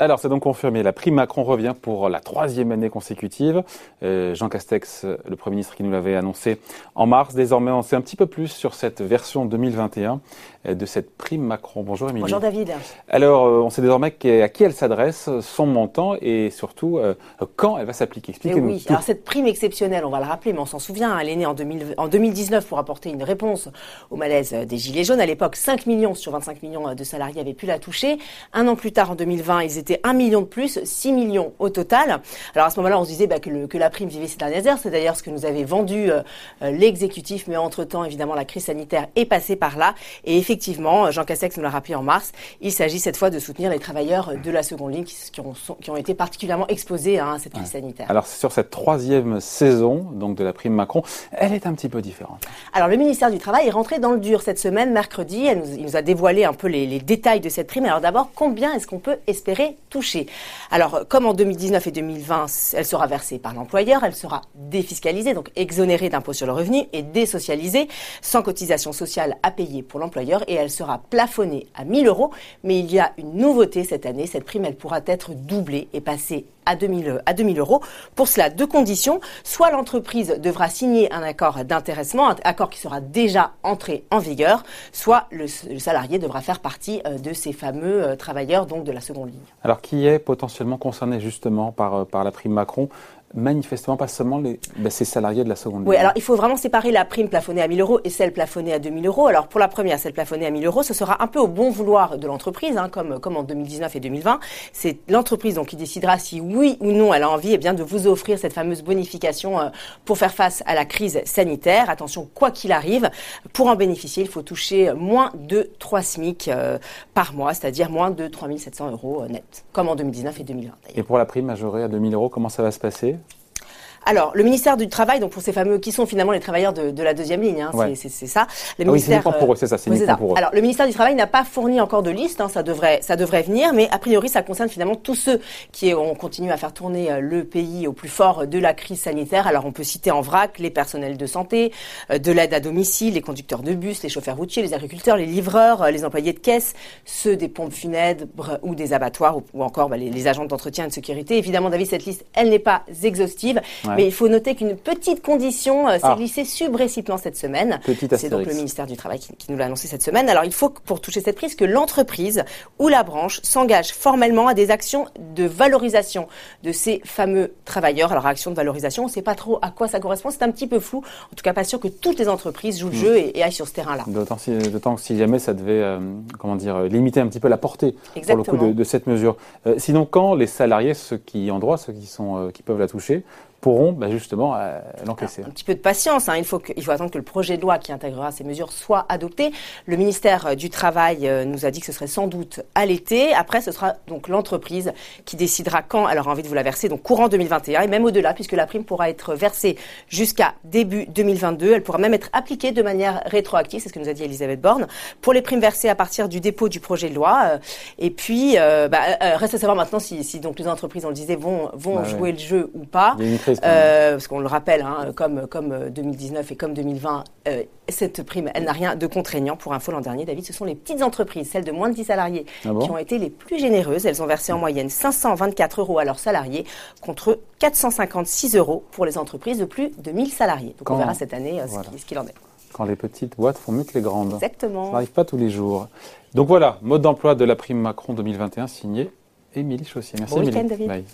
Alors, c'est donc confirmé. La prime Macron revient pour la troisième année consécutive. Euh, Jean Castex, le Premier ministre qui nous l'avait annoncé en mars. Désormais, on sait un petit peu plus sur cette version 2021 euh, de cette prime Macron. Bonjour Émilie. Bonjour David. Alors, euh, on sait désormais à qui elle s'adresse, son montant et surtout quand elle va s'appliquer. Expliquez-nous. Oui, alors cette prime exceptionnelle, on va le rappeler, mais on s'en souvient, elle est née en, 2019 pour apporter une réponse au malaise des Gilets jaunes. À l'époque, 5 millions sur 25 millions de salariés avaient pu la toucher. Un an plus tard, en 2020, ils étaient c'était 1 million de plus, 6 millions au total. Alors à ce moment-là, on se disait bah, que, que, la prime vivait ses dernières heures. C'est d'ailleurs ce que nous avait vendu euh, euh, l'exécutif, mais entre-temps, évidemment, la crise sanitaire est passée par là. Et effectivement, Jean Castex nous l'a rappelé en mars, il s'agit cette fois de soutenir les travailleurs de la seconde ligne qui, ont, qui ont, été particulièrement exposés hein, à cette crise sanitaire. Alors sur cette troisième saison donc de la prime Macron, elle est un petit peu différente. Alors le ministère du Travail est rentré dans le dur cette semaine, mercredi. Elle nous, il nous a dévoilé un peu les, les détails de cette prime. Alors d'abord, combien est-ce qu'on peut espérer touchée. Alors, comme en 2019 et 2020, elle sera versée par l'employeur, elle sera défiscalisée, donc exonérée d'impôt sur le revenu et désocialisée, sans cotisation sociale à payer pour l'employeur, et elle sera plafonnée à 1000 euros. Mais il y a une nouveauté cette année, cette prime, elle pourra être doublée et passer à 2000, à 2000 euros. Pour cela, deux conditions. Soit l'entreprise devra signer un accord d'intéressement, un accord qui sera déjà entré en vigueur, soit le, salarié devra faire partie euh, de ces fameux euh, travailleurs donc de la seconde ligne. Alors qui est potentiellement concerné justement par, euh, par la prime Macron? Manifestement pas seulement les, ben, ces salariés de la seconde Oui, alors il faut vraiment séparer la prime plafonnée à 1000 euros et celle plafonnée à 2000 euros. Alors pour la première, celle plafonnée à 1000 euros, ce sera un peu au bon vouloir de l'entreprise, hein, comme, comme en 2019 et 2020. C'est l'entreprise donc qui décidera si oui ou non elle a envie eh bien, de vous offrir cette fameuse bonification euh, pour faire face à la crise sanitaire. Attention, quoi qu'il arrive, pour en bénéficier, il faut toucher moins de 3 SMIC euh, par mois, c'est-à-dire moins de 3700 euros euh, net, comme en 2019 et 2020. Et pour la prime majorée à 2000 euros, comment ça va se passer? Alors, le ministère du Travail, donc pour ces fameux, qui sont finalement les travailleurs de, la deuxième ligne, hein, c'est ça. Le ah ministère, oui, pour eux, c'est ça, c'est pour eux. Alors, le ministère du Travail n'a pas fourni encore de liste, hein, ça devrait, ça devrait venir, mais a priori, ça concerne finalement tous ceux qui ont continué à faire tourner euh, le pays au plus fort de la crise sanitaire. Alors, on peut citer en vrac les personnels de santé, euh, de l'aide à domicile, les conducteurs de bus, les chauffeurs routiers, les agriculteurs, les livreurs, euh, les employés de caisse, ceux des pompes funèbres ou des abattoirs, ou, encore bah, les, agents d'entretien et de sécurité. Évidemment, David, cette liste, elle n'est pas exhaustive. Mais il faut noter qu'une petite condition euh, s'est ah. glissée subrécipitamment cette semaine. C'est donc le ministère du Travail qui, nous l'a annoncé cette semaine. Alors il faut, pour toucher cette prise, que l'entreprise ou la branche s'engage formellement à des actions de valorisation de ces fameux travailleurs. Alors action de valorisation, on ne sait pas trop à quoi ça correspond, c'est un petit peu flou. En tout cas, pas sûr que toutes les entreprises jouent le hmm. jeu et, aillent sur ce terrain-là. D'autant si, que si jamais ça devait, euh, comment dire, euh, limiter un petit peu la portée pour le coup de, cette mesure. sinon, quand les salariés, ceux qui ont droit, ceux qui sont, qui peuvent la toucher, pourront bah, justement euh, l'encaisser. Un petit peu de patience, hein. il, faut il faut attendre que le projet de loi qui intégrera ces mesures soit adopté. Le ministère euh, du Travail euh, nous a dit que ce serait sans doute à l'été. Après, ce sera donc l'entreprise qui décidera quand elle aura envie de vous la verser, donc courant 2021 et même au-delà, puisque la prime pourra être versée jusqu'à début 2022. Elle pourra même être appliquée de manière rétroactive, c'est ce que nous a dit Elisabeth Borne, pour les primes versées à partir du dépôt du projet de loi. Et puis, bah, reste à savoir maintenant si, si, donc les entreprises, on le disait, vont, vont bah jouer le jeu ou pas. Euh, parce qu'on le rappelle, hein, comme, comme 2019 euh, et comme 2020, euh, cette prime, elle n'a rien de contraignant. Pour info, l'an dernier, David, ce sont les petites entreprises, celles de moins de 10 salariés, ah qui ont été les plus généreuses. Elles ont versé en moyenne 524 euros à leurs salariés contre 456 euros pour les entreprises de plus de 1000 salariés. Donc on verra cette année ce qu'il en est. Quand les petites boîtes font mieux que les grandes. Exactement. Ça n'arrive pas tous les jours. Donc voilà, mode d'emploi de la prime Macron 2021 signé Émilie Chaussier. Merci bon week-end, David. Bye.